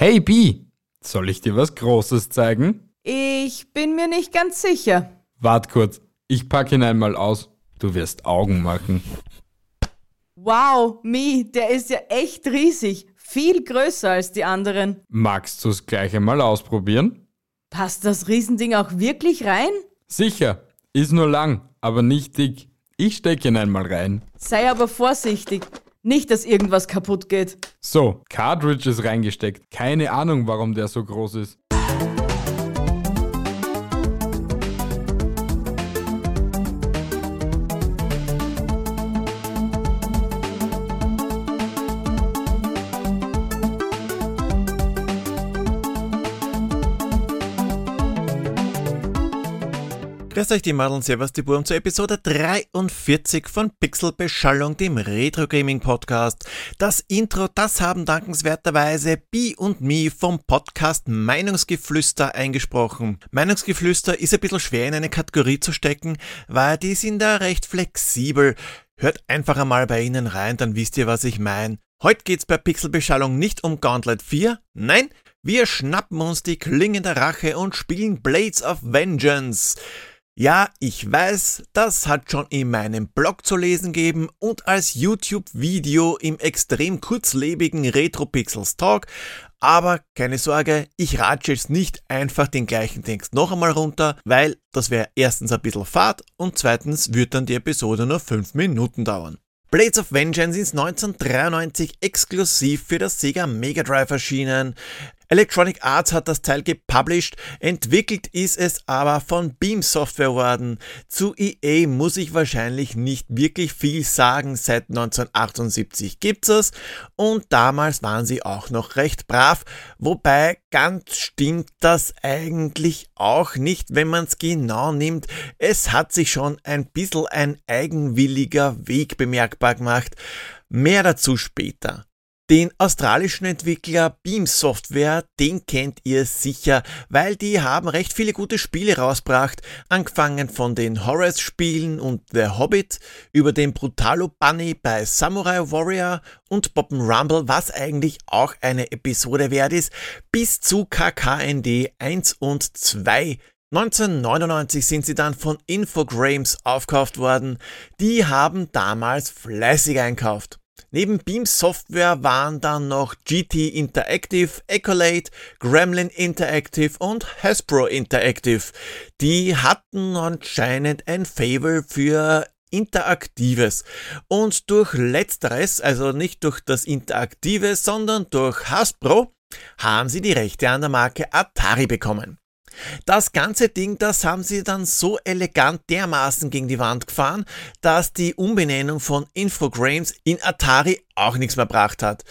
Hey B, soll ich dir was Großes zeigen? Ich bin mir nicht ganz sicher. Wart kurz, ich pack ihn einmal aus. Du wirst Augen machen. Wow, Mi, der ist ja echt riesig. Viel größer als die anderen. Magst du's gleich einmal ausprobieren? Passt das Riesending auch wirklich rein? Sicher, ist nur lang, aber nicht dick. Ich steck ihn einmal rein. Sei aber vorsichtig. Nicht, dass irgendwas kaputt geht. So, Cartridge ist reingesteckt. Keine Ahnung, warum der so groß ist. Grüß euch die Madeln, Servus die Burm zur Episode 43 von Pixelbeschallung, dem Retro Gaming Podcast. Das Intro, das haben dankenswerterweise Bi und Mi vom Podcast Meinungsgeflüster eingesprochen. Meinungsgeflüster ist ein bisschen schwer in eine Kategorie zu stecken, weil die sind da recht flexibel. Hört einfach einmal bei ihnen rein, dann wisst ihr, was ich meine. Heute geht's bei Pixelbeschallung nicht um Gauntlet 4, nein, wir schnappen uns die Klingen der Rache und spielen Blades of Vengeance. Ja, ich weiß, das hat schon in meinem Blog zu lesen gegeben und als YouTube-Video im extrem kurzlebigen RetroPixels Talk, aber keine Sorge, ich ratsche jetzt nicht einfach den gleichen Text noch einmal runter, weil das wäre erstens ein bisschen fad und zweitens wird dann die Episode nur 5 Minuten dauern. Blades of Vengeance ist 1993 exklusiv für das Sega Mega Drive erschienen. Electronic Arts hat das Teil gepublished, entwickelt ist es aber von Beam Software worden. Zu EA muss ich wahrscheinlich nicht wirklich viel sagen, seit 1978 gibt's es und damals waren sie auch noch recht brav, wobei ganz stimmt das eigentlich auch nicht, wenn man's genau nimmt. Es hat sich schon ein bisschen ein eigenwilliger Weg bemerkbar gemacht. Mehr dazu später. Den australischen Entwickler Beam Software, den kennt ihr sicher, weil die haben recht viele gute Spiele rausgebracht, angefangen von den Horace-Spielen und The Hobbit, über den Brutalo Bunny bei Samurai Warrior und Rumble, was eigentlich auch eine Episode wert ist, bis zu KKND 1 und 2. 1999 sind sie dann von Infogrames aufkauft worden. Die haben damals fleißig einkauft. Neben Beam Software waren dann noch GT Interactive, Ecolate, Gremlin Interactive und Hasbro Interactive. Die hatten anscheinend ein Favor für Interaktives. Und durch letzteres, also nicht durch das Interaktive, sondern durch Hasbro, haben sie die Rechte an der Marke Atari bekommen. Das ganze Ding, das haben sie dann so elegant dermaßen gegen die Wand gefahren, dass die Umbenennung von Infogrames in Atari auch nichts mehr gebracht hat.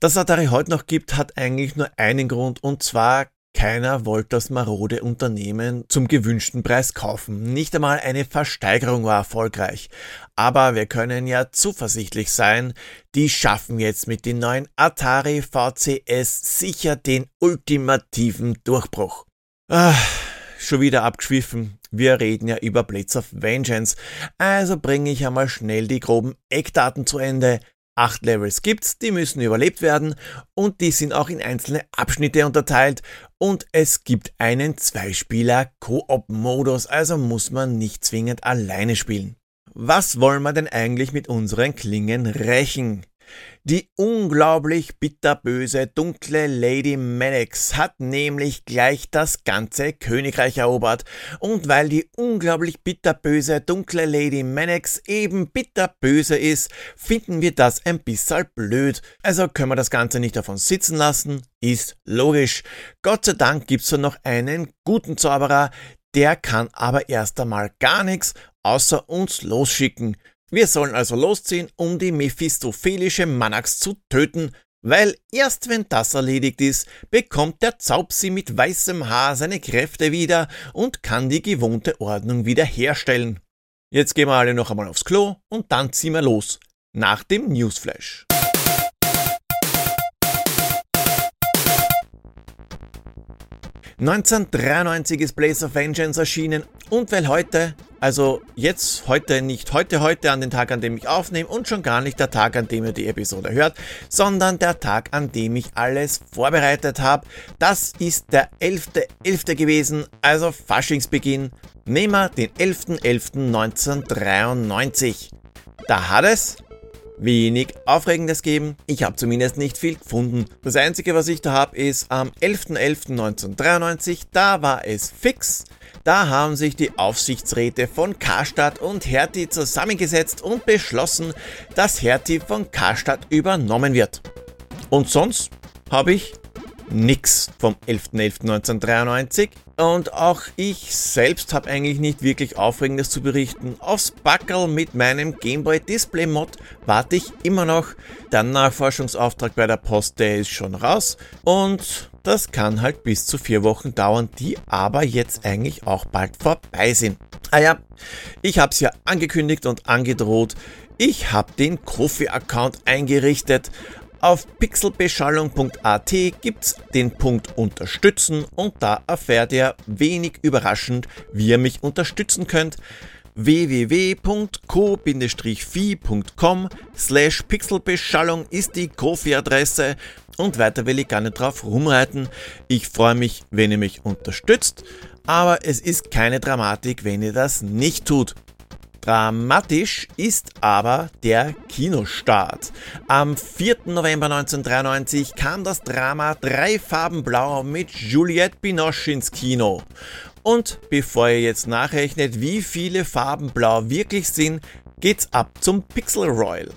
Dass Atari heute noch gibt, hat eigentlich nur einen Grund und zwar keiner wollte das marode Unternehmen zum gewünschten Preis kaufen. Nicht einmal eine Versteigerung war erfolgreich. Aber wir können ja zuversichtlich sein, die schaffen jetzt mit den neuen Atari VCS sicher den ultimativen Durchbruch. Ah, schon wieder abgeschwiffen. Wir reden ja über Blades of Vengeance. Also bringe ich einmal schnell die groben Eckdaten zu Ende. Acht Levels gibt's, die müssen überlebt werden und die sind auch in einzelne Abschnitte unterteilt und es gibt einen Zweispieler-Koop-Modus, also muss man nicht zwingend alleine spielen. Was wollen wir denn eigentlich mit unseren Klingen rächen? Die unglaublich bitterböse dunkle Lady Mannix hat nämlich gleich das ganze Königreich erobert. Und weil die unglaublich bitterböse dunkle Lady Mannix eben bitterböse ist, finden wir das ein bisschen blöd. Also können wir das Ganze nicht davon sitzen lassen, ist logisch. Gott sei Dank gibt's da noch einen guten Zauberer, der kann aber erst einmal gar nichts außer uns losschicken. Wir sollen also losziehen, um die mephistophelische Manax zu töten, weil erst wenn das erledigt ist, bekommt der Zaubsi mit weißem Haar seine Kräfte wieder und kann die gewohnte Ordnung wiederherstellen. Jetzt gehen wir alle noch einmal aufs Klo und dann ziehen wir los. Nach dem Newsflash. ...1993 ist Blaze of Vengeance erschienen und weil heute Also jetzt heute nicht heute heute an den Tag, an dem ich aufnehme und schon gar nicht der Tag, an dem ihr die Episode hört, sondern der Tag, an dem ich alles vorbereitet habe. Das ist der 11.11. .11. gewesen, also Faschingsbeginn. Nehmen wir den 11.11.1993. Da hat es wenig Aufregendes geben. Ich habe zumindest nicht viel gefunden. Das Einzige, was ich da habe, ist am 11.11.1993, da war es fix. Da haben sich die Aufsichtsräte von Karstadt und Hertie zusammengesetzt und beschlossen, dass Hertie von Karstadt übernommen wird. Und sonst habe ich nix vom 11.11.1993 und auch ich selbst habe eigentlich nicht wirklich Aufregendes zu berichten. Aufs Backel mit meinem Gameboy Display Mod warte ich immer noch. Der Nachforschungsauftrag bei der Post, der ist schon raus und das kann halt bis zu vier Wochen dauern, die aber jetzt eigentlich auch bald vorbei sind. Ah ja, ich habe es ja angekündigt und angedroht. Ich habe den Kofi-Account eingerichtet auf pixelbeschallung.at gibt's den Punkt Unterstützen und da erfährt ihr wenig überraschend, wie ihr mich unterstützen könnt www.co-fi.com slash pixelbeschallung ist die Kofi-Adresse und weiter will ich gar nicht drauf rumreiten. Ich freue mich, wenn ihr mich unterstützt, aber es ist keine Dramatik, wenn ihr das nicht tut. Dramatisch ist aber der Kinostart. Am 4. November 1993 kam das Drama Drei Farben Blau mit Juliette Binoche ins Kino. Und bevor ihr jetzt nachrechnet, wie viele Farben Blau wirklich sind, geht's ab zum Pixel Royal.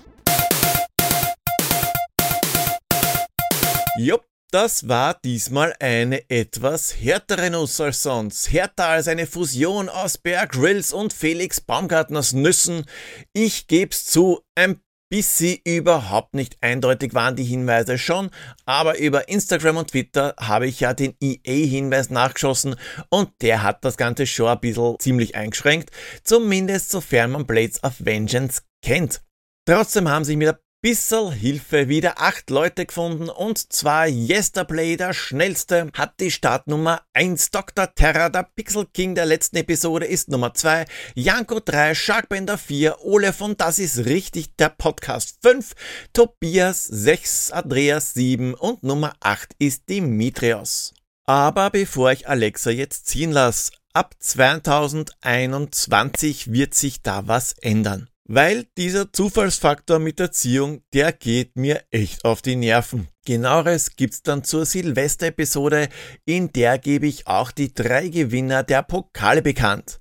Jupp, das war diesmal eine etwas härtere Nuss als sonst. Härter als eine Fusion aus Bear Grylls und Felix Baumgartners Nüssen. Ich geb's zu, ein bisschen überhaupt nicht eindeutig waren die Hinweise schon, aber über Instagram und Twitter habe ich ja den EA-Hinweis nachgeschossen und der hat das Ganze schon ein bisschen ziemlich eingeschränkt, zumindest sofern man Blades of Vengeance kennt. Trotzdem haben sich mit ein Bissel Hilfe wieder acht Leute gefunden und zwar Yesterplay, der schnellste, hat die Startnummer 1, Dr. Terra, der Pixel King der letzten Episode ist Nummer 2, Janko 3, Sharkbender 4, Ole von Das ist richtig, der Podcast 5, Tobias 6, Andreas 7 und Nummer 8 ist Dimitrios. Aber bevor ich Alexa jetzt ziehen lasse, ab 2021 wird sich da was ändern. Weil dieser Zufallsfaktor mit Erziehung, der geht mir echt auf die Nerven. Genaueres gibt's dann zur Silvester-Episode, in der gebe ich auch die drei Gewinner der Pokale bekannt.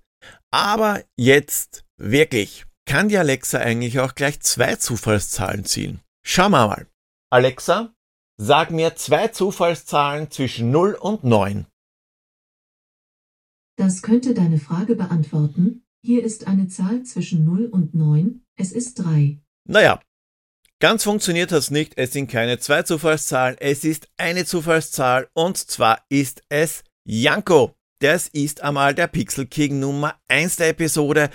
Aber jetzt wirklich. Kann die Alexa eigentlich auch gleich zwei Zufallszahlen ziehen? Schauen wir mal. Alexa, sag mir zwei Zufallszahlen zwischen 0 und 9. Das könnte deine Frage beantworten, hier ist eine Zahl zwischen 0 und 9, es ist 3. Naja, ganz funktioniert das nicht. Es sind keine zwei Zufallszahlen, es ist eine Zufallszahl und zwar ist es Janko. Das ist einmal der Pixel King Nummer 1 der Episode.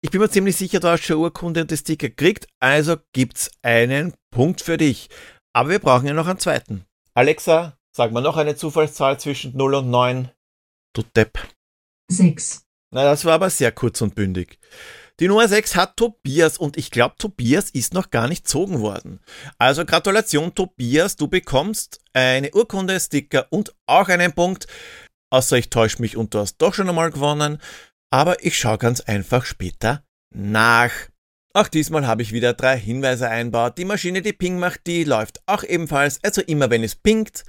Ich bin mir ziemlich sicher, du hast schon Urkunde und das Sticker gekriegt, also gibt's einen Punkt für dich. Aber wir brauchen ja noch einen zweiten. Alexa, sag mal noch eine Zufallszahl zwischen 0 und 9. Du Depp. 6. Na, das war aber sehr kurz und bündig. Die Nummer 6 hat Tobias und ich glaube, Tobias ist noch gar nicht zogen worden. Also Gratulation, Tobias, du bekommst eine Urkunde, Sticker und auch einen Punkt. Außer ich täusche mich und du hast doch schon einmal gewonnen. Aber ich schaue ganz einfach später nach. Auch diesmal habe ich wieder drei Hinweise einbaut. Die Maschine, die Ping macht, die läuft auch ebenfalls. Also immer wenn es pinkt,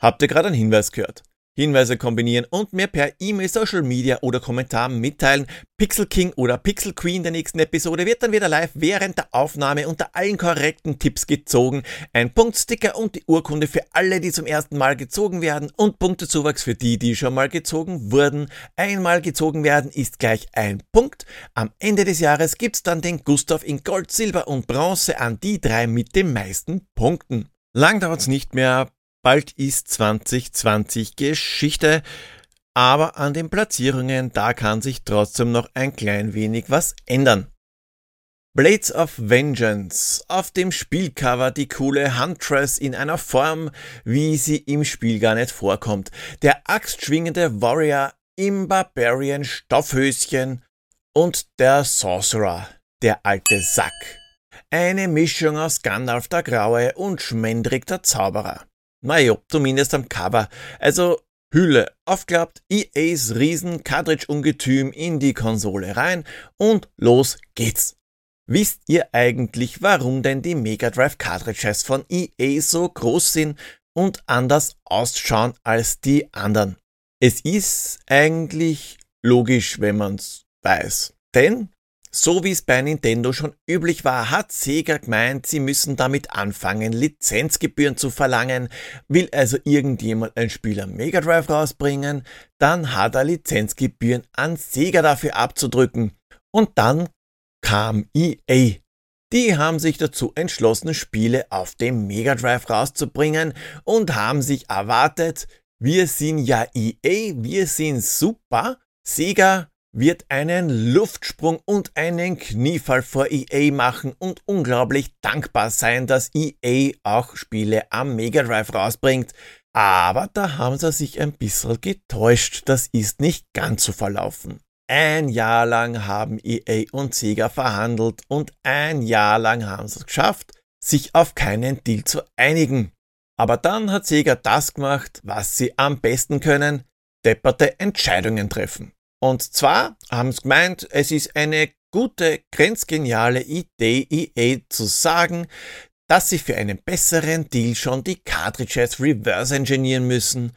habt ihr gerade einen Hinweis gehört. Hinweise kombinieren und mir per E-Mail, Social Media oder Kommentar mitteilen. Pixel King oder Pixel Queen der nächsten Episode wird dann wieder live während der Aufnahme unter allen korrekten Tipps gezogen. Ein Punktsticker und die Urkunde für alle, die zum ersten Mal gezogen werden und Punktezuwachs für die, die schon mal gezogen wurden. Einmal gezogen werden ist gleich ein Punkt. Am Ende des Jahres gibt's dann den Gustav in Gold, Silber und Bronze an die drei mit den meisten Punkten. Lang dauert's nicht mehr, Bald ist 2020 Geschichte, aber an den Platzierungen, da kann sich trotzdem noch ein klein wenig was ändern. Blades of Vengeance. Auf dem Spielcover die coole Huntress in einer Form, wie sie im Spiel gar nicht vorkommt. Der axtschwingende Warrior im Barbarian Stoffhöschen und der Sorcerer, der alte Sack. Eine Mischung aus Gandalf der Graue und Schmendrick der Zauberer. Naja, zumindest am Cover. Also Hülle aufklappt, EAs Riesen Cartridge-Ungetüm in die Konsole rein und los geht's. Wisst ihr eigentlich, warum denn die Mega Drive Cartridges von EA so groß sind und anders ausschauen als die anderen? Es ist eigentlich logisch, wenn man's weiß. Denn so wie es bei Nintendo schon üblich war, hat Sega gemeint, sie müssen damit anfangen, Lizenzgebühren zu verlangen. Will also irgendjemand ein Spiel am Mega Drive rausbringen, dann hat er Lizenzgebühren an Sega dafür abzudrücken. Und dann kam EA. Die haben sich dazu entschlossen, Spiele auf dem Mega Drive rauszubringen und haben sich erwartet, wir sind ja EA, wir sind super. Sega wird einen Luftsprung und einen Kniefall vor EA machen und unglaublich dankbar sein, dass EA auch Spiele am Mega Drive rausbringt. Aber da haben sie sich ein bisschen getäuscht, das ist nicht ganz so verlaufen. Ein Jahr lang haben EA und Sega verhandelt und ein Jahr lang haben sie es geschafft, sich auf keinen Deal zu einigen. Aber dann hat Sega das gemacht, was sie am besten können, depperte Entscheidungen treffen. Und zwar haben sie gemeint, es ist eine gute, grenzgeniale Idee, EA zu sagen, dass sie für einen besseren Deal schon die Cartridges reverse engineeren müssen.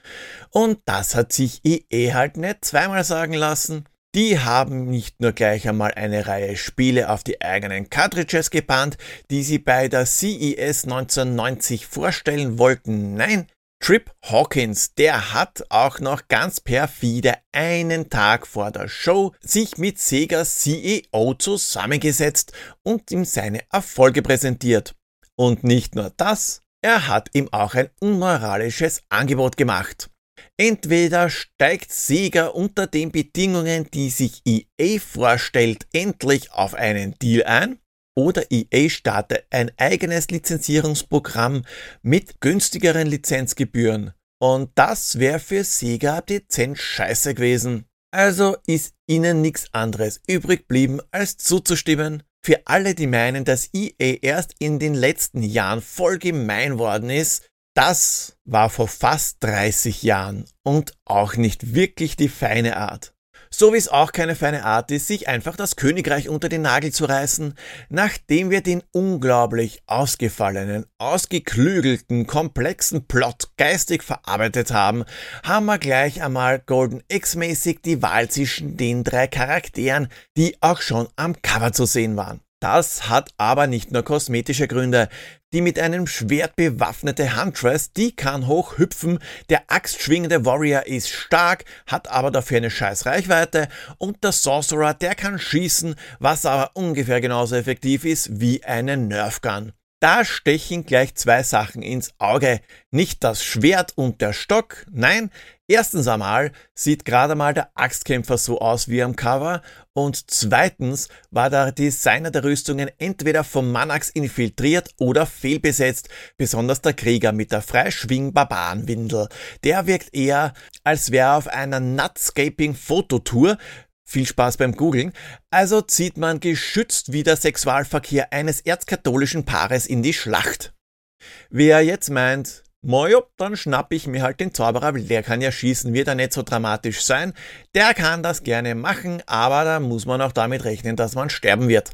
Und das hat sich EA halt nicht zweimal sagen lassen. Die haben nicht nur gleich einmal eine Reihe Spiele auf die eigenen Cartridges gebannt, die sie bei der CES 1990 vorstellen wollten. Nein, Trip Hawkins, der hat auch noch ganz perfide einen Tag vor der Show sich mit Segas CEO zusammengesetzt und ihm seine Erfolge präsentiert. Und nicht nur das, er hat ihm auch ein unmoralisches Angebot gemacht. Entweder steigt Sega unter den Bedingungen, die sich EA vorstellt, endlich auf einen Deal ein, oder EA startet ein eigenes Lizenzierungsprogramm mit günstigeren Lizenzgebühren. Und das wäre für Sega dezent scheiße gewesen. Also ist ihnen nichts anderes übrig geblieben, als zuzustimmen. Für alle, die meinen, dass EA erst in den letzten Jahren voll gemein worden ist, das war vor fast 30 Jahren und auch nicht wirklich die feine Art. So wie es auch keine feine Art ist, sich einfach das Königreich unter den Nagel zu reißen, nachdem wir den unglaublich ausgefallenen, ausgeklügelten, komplexen Plot geistig verarbeitet haben, haben wir gleich einmal Golden X-mäßig die Wahl zwischen den drei Charakteren, die auch schon am Cover zu sehen waren. Das hat aber nicht nur kosmetische Gründe. Die mit einem Schwert bewaffnete Huntress, die kann hoch hüpfen, der axtschwingende Warrior ist stark, hat aber dafür eine scheiß Reichweite und der Sorcerer, der kann schießen, was aber ungefähr genauso effektiv ist wie eine Nerfgun. Da stechen gleich zwei Sachen ins Auge. Nicht das Schwert und der Stock, nein, erstens einmal sieht gerade mal der Axtkämpfer so aus wie am Cover und zweitens war der Designer der Rüstungen entweder vom Manax infiltriert oder fehlbesetzt, besonders der Krieger mit der Freischwing-Barbarenwindel. Der wirkt eher, als wäre er auf einer Nutscaping-Fototour, viel Spaß beim Googlen. Also zieht man geschützt wieder Sexualverkehr eines erzkatholischen Paares in die Schlacht. Wer jetzt meint, Mojo, dann schnapp ich mir halt den Zauberer, weil der kann ja schießen, wird er nicht so dramatisch sein. Der kann das gerne machen, aber da muss man auch damit rechnen, dass man sterben wird.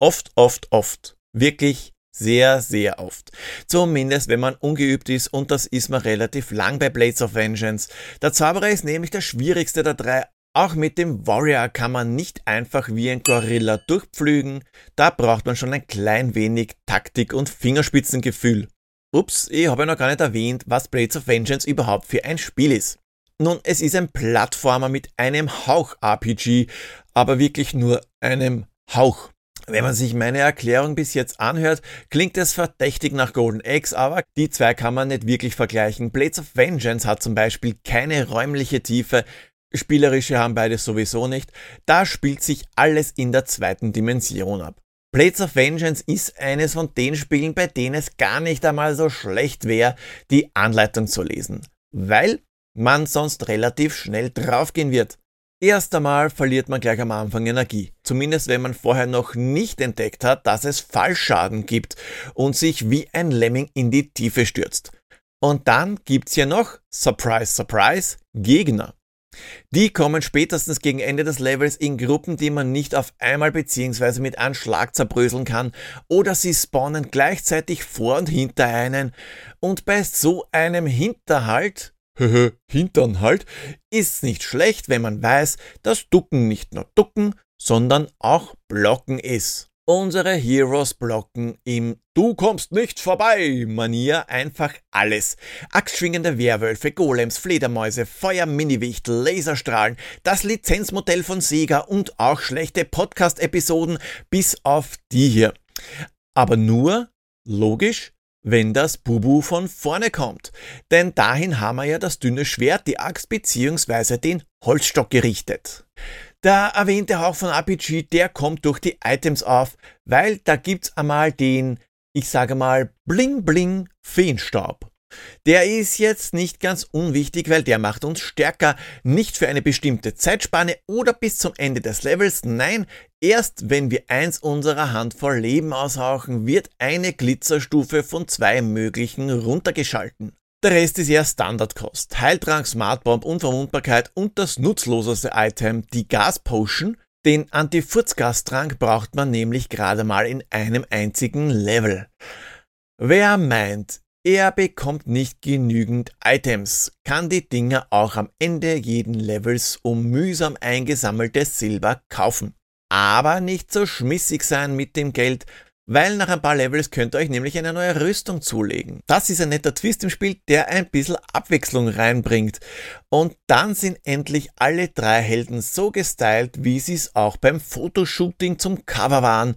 Oft, oft, oft. Wirklich sehr, sehr oft. Zumindest wenn man ungeübt ist und das ist man relativ lang bei Blades of Vengeance. Der Zauberer ist nämlich der schwierigste der drei auch mit dem Warrior kann man nicht einfach wie ein Gorilla durchpflügen, da braucht man schon ein klein wenig Taktik und Fingerspitzengefühl. Ups, ich habe ja noch gar nicht erwähnt, was Blades of Vengeance überhaupt für ein Spiel ist. Nun, es ist ein Plattformer mit einem Hauch-RPG, aber wirklich nur einem Hauch. Wenn man sich meine Erklärung bis jetzt anhört, klingt es verdächtig nach Golden Eggs, aber die zwei kann man nicht wirklich vergleichen. Blades of Vengeance hat zum Beispiel keine räumliche Tiefe, Spielerische haben beide sowieso nicht. Da spielt sich alles in der zweiten Dimension ab. Blades of Vengeance ist eines von den Spielen, bei denen es gar nicht einmal so schlecht wäre, die Anleitung zu lesen. Weil man sonst relativ schnell draufgehen wird. Erst einmal verliert man gleich am Anfang Energie. Zumindest wenn man vorher noch nicht entdeckt hat, dass es Fallschaden gibt und sich wie ein Lemming in die Tiefe stürzt. Und dann gibt's ja noch, surprise, surprise, Gegner. Die kommen spätestens gegen Ende des Levels in Gruppen, die man nicht auf einmal bzw. mit einem Schlag zerbröseln kann, oder sie spawnen gleichzeitig vor und hinter einen. Und bei so einem Hinterhalt Hintern halt, ist nicht schlecht, wenn man weiß, dass Ducken nicht nur Ducken, sondern auch Blocken ist. Unsere Heroes blocken im Du kommst nicht vorbei Manier einfach alles. Axtschwingende Werwölfe, Golems, Fledermäuse, Feuer-Miniwichtel, Laserstrahlen, das Lizenzmodell von Sega und auch schlechte Podcast-Episoden bis auf die hier. Aber nur, logisch, wenn das Bubu von vorne kommt. Denn dahin haben wir ja das dünne Schwert, die Axt bzw. den Holzstock gerichtet. Der erwähnte Hauch von RPG, der kommt durch die Items auf, weil da gibt's einmal den, ich sage mal, Bling Bling Feenstaub. Der ist jetzt nicht ganz unwichtig, weil der macht uns stärker, nicht für eine bestimmte Zeitspanne oder bis zum Ende des Levels, nein, erst wenn wir eins unserer Handvoll Leben aushauchen, wird eine Glitzerstufe von zwei möglichen runtergeschalten. Der Rest ist eher Standardkost. Heiltrank, Smartbomb, Unverwundbarkeit und das nutzloseste Item, die Gaspotion. Den Anti-Furzgastrank braucht man nämlich gerade mal in einem einzigen Level. Wer meint, er bekommt nicht genügend Items, kann die Dinger auch am Ende jeden Levels um mühsam eingesammeltes Silber kaufen. Aber nicht so schmissig sein mit dem Geld, weil nach ein paar Levels könnt ihr euch nämlich eine neue Rüstung zulegen. Das ist ein netter Twist im Spiel, der ein bisschen Abwechslung reinbringt. Und dann sind endlich alle drei Helden so gestylt, wie sie es auch beim Fotoshooting zum Cover waren.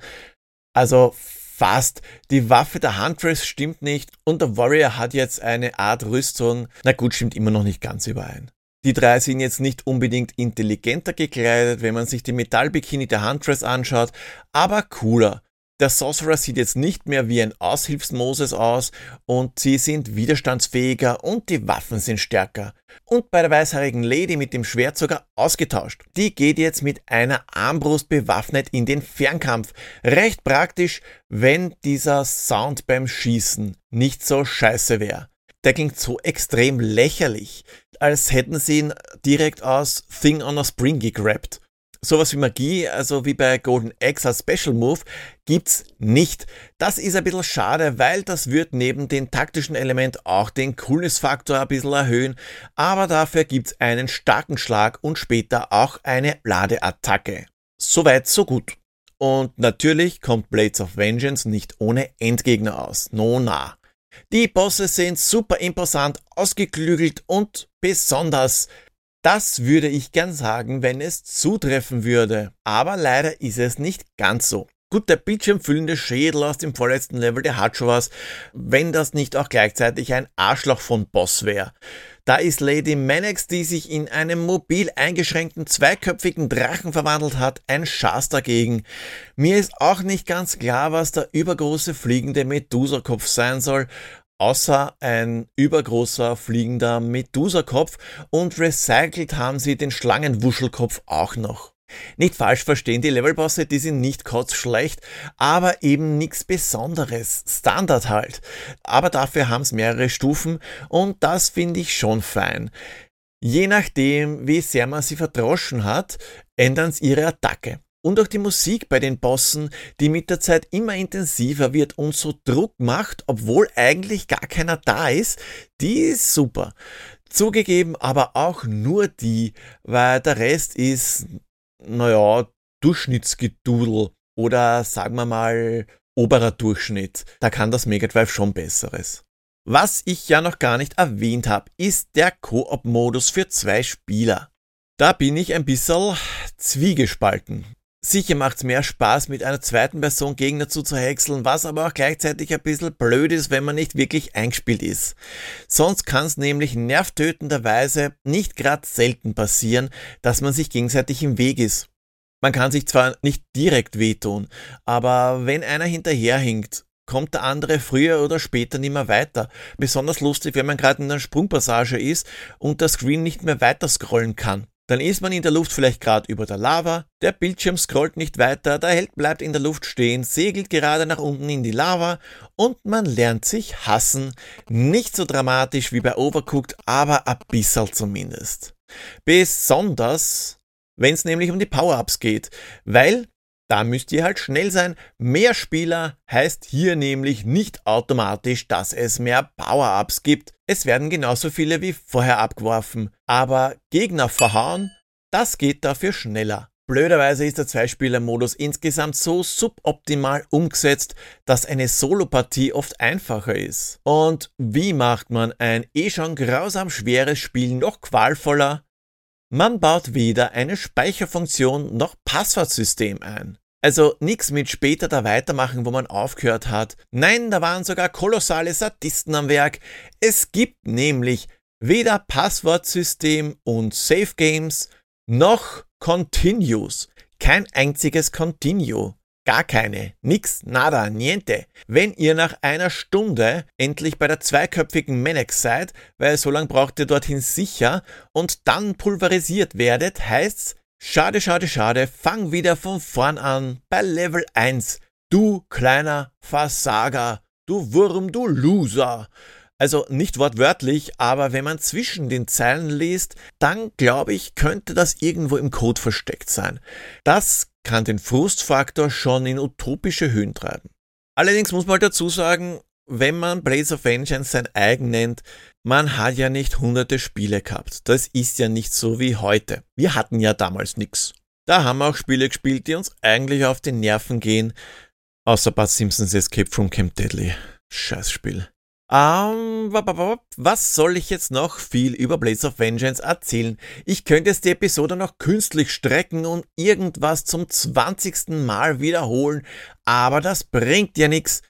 Also fast. Die Waffe der Huntress stimmt nicht und der Warrior hat jetzt eine Art Rüstung. Na gut, stimmt immer noch nicht ganz überein. Die drei sind jetzt nicht unbedingt intelligenter gekleidet, wenn man sich die Metallbikini der Huntress anschaut, aber cooler. Der Sorcerer sieht jetzt nicht mehr wie ein Aushilfsmoses aus und sie sind widerstandsfähiger und die Waffen sind stärker. Und bei der weißhaarigen Lady mit dem Schwert sogar ausgetauscht. Die geht jetzt mit einer Armbrust bewaffnet in den Fernkampf. Recht praktisch, wenn dieser Sound beim Schießen nicht so scheiße wäre. Der klingt so extrem lächerlich, als hätten sie ihn direkt aus Thing on a Spring gegrabt. Sowas wie Magie, also wie bei Golden Axe als Special Move, gibt's nicht. Das ist ein bisschen schade, weil das wird neben dem taktischen Element auch den Coolness-Faktor ein bisschen erhöhen, aber dafür gibt's einen starken Schlag und später auch eine Ladeattacke. Soweit, so gut. Und natürlich kommt Blades of Vengeance nicht ohne Endgegner aus. No, na. Die Bosse sind super imposant, ausgeklügelt und besonders das würde ich gern sagen, wenn es zutreffen würde. Aber leider ist es nicht ganz so. Gut, der bildschirmfüllende Schädel aus dem vorletzten Level, der hat schon was, wenn das nicht auch gleichzeitig ein Arschloch von Boss wäre. Da ist Lady Manax, die sich in einen mobil eingeschränkten zweiköpfigen Drachen verwandelt hat, ein Schaß dagegen. Mir ist auch nicht ganz klar, was der übergroße fliegende Medusa-Kopf sein soll, außer ein übergroßer fliegender Medusa-Kopf und recycelt haben sie den Schlangenwuschelkopf auch noch. Nicht falsch verstehen, die Levelbosse, die sind nicht kotzschlecht, aber eben nichts Besonderes. Standard halt. Aber dafür haben es mehrere Stufen und das finde ich schon fein. Je nachdem, wie sehr man sie verdroschen hat, ändern sie ihre Attacke. Und auch die Musik bei den Bossen, die mit der Zeit immer intensiver wird und so Druck macht, obwohl eigentlich gar keiner da ist, die ist super. Zugegeben aber auch nur die, weil der Rest ist, naja, Durchschnittsgedudel oder sagen wir mal oberer Durchschnitt. Da kann das Mega Drive schon besseres. Was ich ja noch gar nicht erwähnt habe, ist der Koop-Modus für zwei Spieler. Da bin ich ein bisschen zwiegespalten. Sicher macht's mehr Spaß, mit einer zweiten Person Gegner zuzuhäckseln, was aber auch gleichzeitig ein bisschen blöd ist, wenn man nicht wirklich eingespielt ist. Sonst kann's nämlich nervtötenderweise nicht grad selten passieren, dass man sich gegenseitig im Weg ist. Man kann sich zwar nicht direkt wehtun, aber wenn einer hinterherhinkt, kommt der andere früher oder später nicht mehr weiter. Besonders lustig, wenn man gerade in einer Sprungpassage ist und der Screen nicht mehr weiter scrollen kann. Dann ist man in der Luft vielleicht gerade über der Lava, der Bildschirm scrollt nicht weiter, der Held bleibt in der Luft stehen, segelt gerade nach unten in die Lava und man lernt sich hassen. Nicht so dramatisch wie bei Overcooked, aber ein bisschen zumindest. Besonders, wenn es nämlich um die Power-Ups geht, weil da müsst ihr halt schnell sein. Mehr Spieler heißt hier nämlich nicht automatisch, dass es mehr Power-Ups gibt. Es werden genauso viele wie vorher abgeworfen. Aber Gegner verhauen, das geht dafür schneller. Blöderweise ist der Zweispieler-Modus insgesamt so suboptimal umgesetzt, dass eine Solopartie oft einfacher ist. Und wie macht man ein eh schon grausam schweres Spiel noch qualvoller? Man baut weder eine Speicherfunktion noch Passwortsystem ein. Also nichts mit später da weitermachen, wo man aufgehört hat. Nein, da waren sogar kolossale Sadisten am Werk. Es gibt nämlich weder Passwortsystem und Safe Games noch Continues. Kein einziges Continue. Gar keine. Nix, nada, niente. Wenn ihr nach einer Stunde endlich bei der zweiköpfigen Menex seid, weil so lange braucht ihr dorthin sicher, und dann pulverisiert werdet, heißt's, schade, schade, schade, fang wieder von vorn an bei Level 1. Du kleiner Versager, du Wurm, du Loser. Also nicht wortwörtlich, aber wenn man zwischen den Zeilen liest, dann glaube ich, könnte das irgendwo im Code versteckt sein. Das kann den Frustfaktor schon in utopische Höhen treiben. Allerdings muss man halt dazu sagen, wenn man Blaze of Vengeance sein eigen nennt, man hat ja nicht hunderte Spiele gehabt. Das ist ja nicht so wie heute. Wir hatten ja damals nix. Da haben wir auch Spiele gespielt, die uns eigentlich auf die Nerven gehen. Außer Bud Simpsons Escape from Camp Deadly. Scheißspiel. Um, ähm, was soll ich jetzt noch viel über Blaze of Vengeance erzählen? Ich könnte jetzt die Episode noch künstlich strecken und irgendwas zum 20. Mal wiederholen, aber das bringt ja nichts.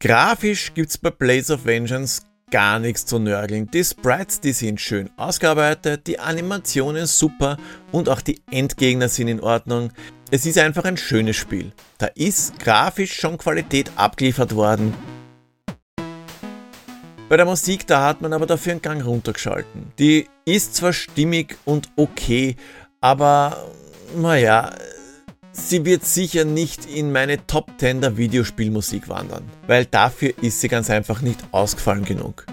Grafisch gibt's bei Blaze of Vengeance gar nichts zu nörgeln. Die Sprites, die sind schön ausgearbeitet, die Animationen super und auch die Endgegner sind in Ordnung. Es ist einfach ein schönes Spiel. Da ist grafisch schon Qualität abgeliefert worden. Bei der Musik, da hat man aber dafür einen Gang runtergeschalten. Die ist zwar stimmig und okay, aber naja, sie wird sicher nicht in meine Top 10 der Videospielmusik wandern, weil dafür ist sie ganz einfach nicht ausgefallen genug.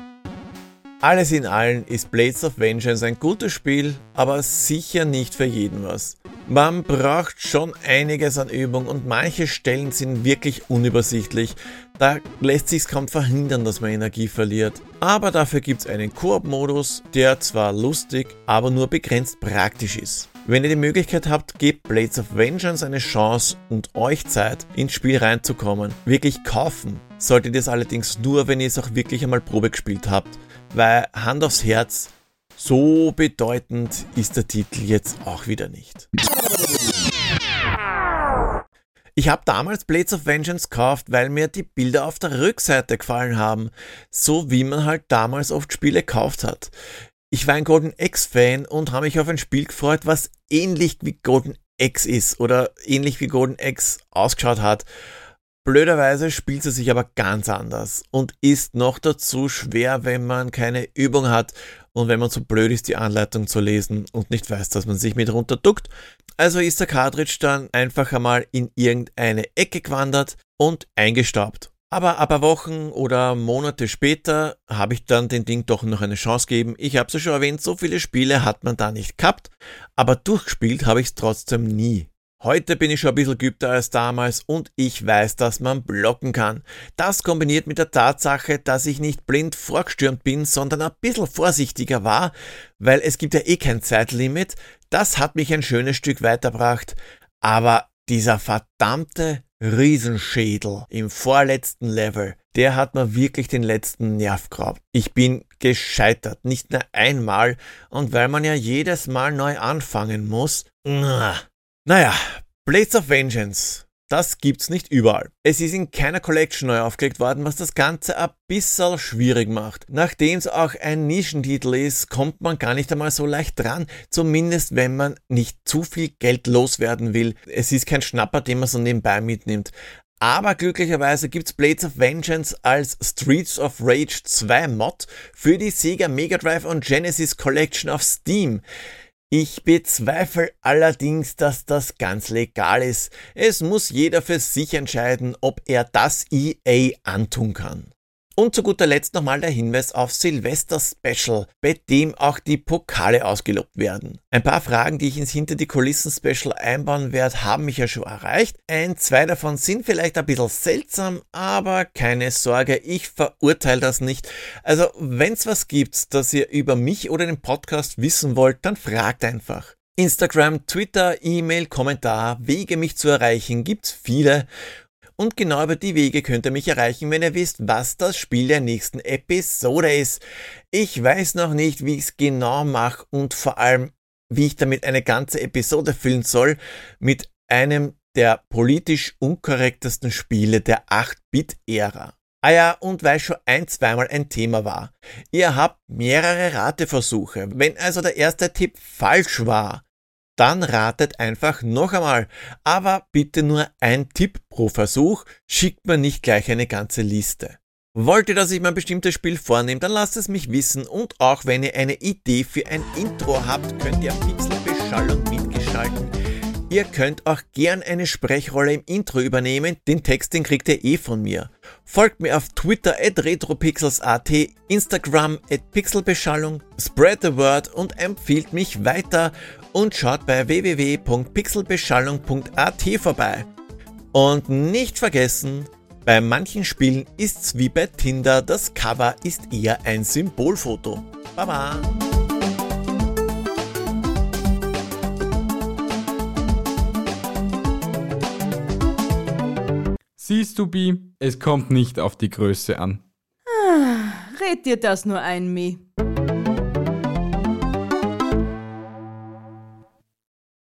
Alles in allem ist Blades of Vengeance ein gutes Spiel, aber sicher nicht für jeden was. Man braucht schon einiges an Übung und manche Stellen sind wirklich unübersichtlich. Da lässt sich kaum verhindern, dass man Energie verliert. Aber dafür gibt es einen Koop-Modus, der zwar lustig, aber nur begrenzt praktisch ist. Wenn ihr die Möglichkeit habt, gebt Blades of Vengeance eine Chance und euch Zeit, ins Spiel reinzukommen. Wirklich kaufen solltet ihr es allerdings nur, wenn ihr es auch wirklich einmal Probe gespielt habt. Weil Hand aufs Herz, so bedeutend ist der Titel jetzt auch wieder nicht. Ich habe damals Blades of Vengeance gekauft, weil mir die Bilder auf der Rückseite gefallen haben, so wie man halt damals oft Spiele gekauft hat. Ich war ein Golden X-Fan und habe mich auf ein Spiel gefreut, was ähnlich wie Golden X ist oder ähnlich wie Golden X ausgeschaut hat. Blöderweise spielt sie sich aber ganz anders und ist noch dazu schwer, wenn man keine Übung hat und wenn man so blöd ist, die Anleitung zu lesen und nicht weiß, dass man sich mit runter duckt. Also ist der Cartridge dann einfach einmal in irgendeine Ecke gewandert und eingestaubt. Aber ein paar Wochen oder Monate später habe ich dann den Ding doch noch eine Chance gegeben. Ich habe es ja schon erwähnt, so viele Spiele hat man da nicht gehabt, aber durchgespielt habe ich es trotzdem nie. Heute bin ich schon ein bisschen geübter als damals und ich weiß, dass man blocken kann. Das kombiniert mit der Tatsache, dass ich nicht blind vorgestürmt bin, sondern ein bisschen vorsichtiger war, weil es gibt ja eh kein Zeitlimit. Das hat mich ein schönes Stück weitergebracht. Aber dieser verdammte Riesenschädel im vorletzten Level, der hat mir wirklich den letzten Nerv geraubt. Ich bin gescheitert, nicht nur einmal, und weil man ja jedes Mal neu anfangen muss, naja, Blades of Vengeance. Das gibt's nicht überall. Es ist in keiner Collection neu aufgelegt worden, was das Ganze ein bisschen schwierig macht. Nachdem es auch ein Nischentitel ist, kommt man gar nicht einmal so leicht dran, zumindest wenn man nicht zu viel Geld loswerden will. Es ist kein Schnapper, den man so nebenbei mitnimmt. Aber glücklicherweise gibt's Blades of Vengeance als Streets of Rage 2 Mod für die Sega Mega Drive und Genesis Collection auf Steam. Ich bezweifle allerdings, dass das ganz legal ist. Es muss jeder für sich entscheiden, ob er das EA antun kann. Und zu guter Letzt nochmal der Hinweis auf Silvester Special, bei dem auch die Pokale ausgelobt werden. Ein paar Fragen, die ich ins Hinter die Kulissen Special einbauen werde, haben mich ja schon erreicht. Ein, zwei davon sind vielleicht ein bisschen seltsam, aber keine Sorge, ich verurteile das nicht. Also, wenn's was gibt, das ihr über mich oder den Podcast wissen wollt, dann fragt einfach. Instagram, Twitter, E-Mail, Kommentar, Wege mich zu erreichen gibt's viele und genau über die Wege könnt ihr mich erreichen, wenn ihr wisst, was das Spiel der nächsten Episode ist. Ich weiß noch nicht, wie ich es genau mache und vor allem, wie ich damit eine ganze Episode füllen soll mit einem der politisch unkorrektesten Spiele der 8-Bit-Ära. Ah ja, und weil schon ein, zweimal ein Thema war. Ihr habt mehrere Rateversuche. Wenn also der erste Tipp falsch war, dann ratet einfach noch einmal. Aber bitte nur ein Tipp pro Versuch, schickt mir nicht gleich eine ganze Liste. Wollt ihr, dass ich mir ein bestimmtes Spiel vornehme, dann lasst es mich wissen und auch wenn ihr eine Idee für ein Intro habt, könnt ihr Pixelbeschallung mitgestalten. Ihr könnt auch gern eine Sprechrolle im Intro übernehmen, den Text den kriegt ihr eh von mir. Folgt mir auf Twitter at retropixels.at, Instagram at pixelbeschallung, spread the word und empfiehlt mich weiter und schaut bei www.pixelbeschallung.at vorbei. Und nicht vergessen, bei manchen Spielen ist's wie bei Tinder, das Cover ist eher ein Symbolfoto. Baba! Siehst du, Bi, es kommt nicht auf die Größe an. Red dir das nur ein, Mi.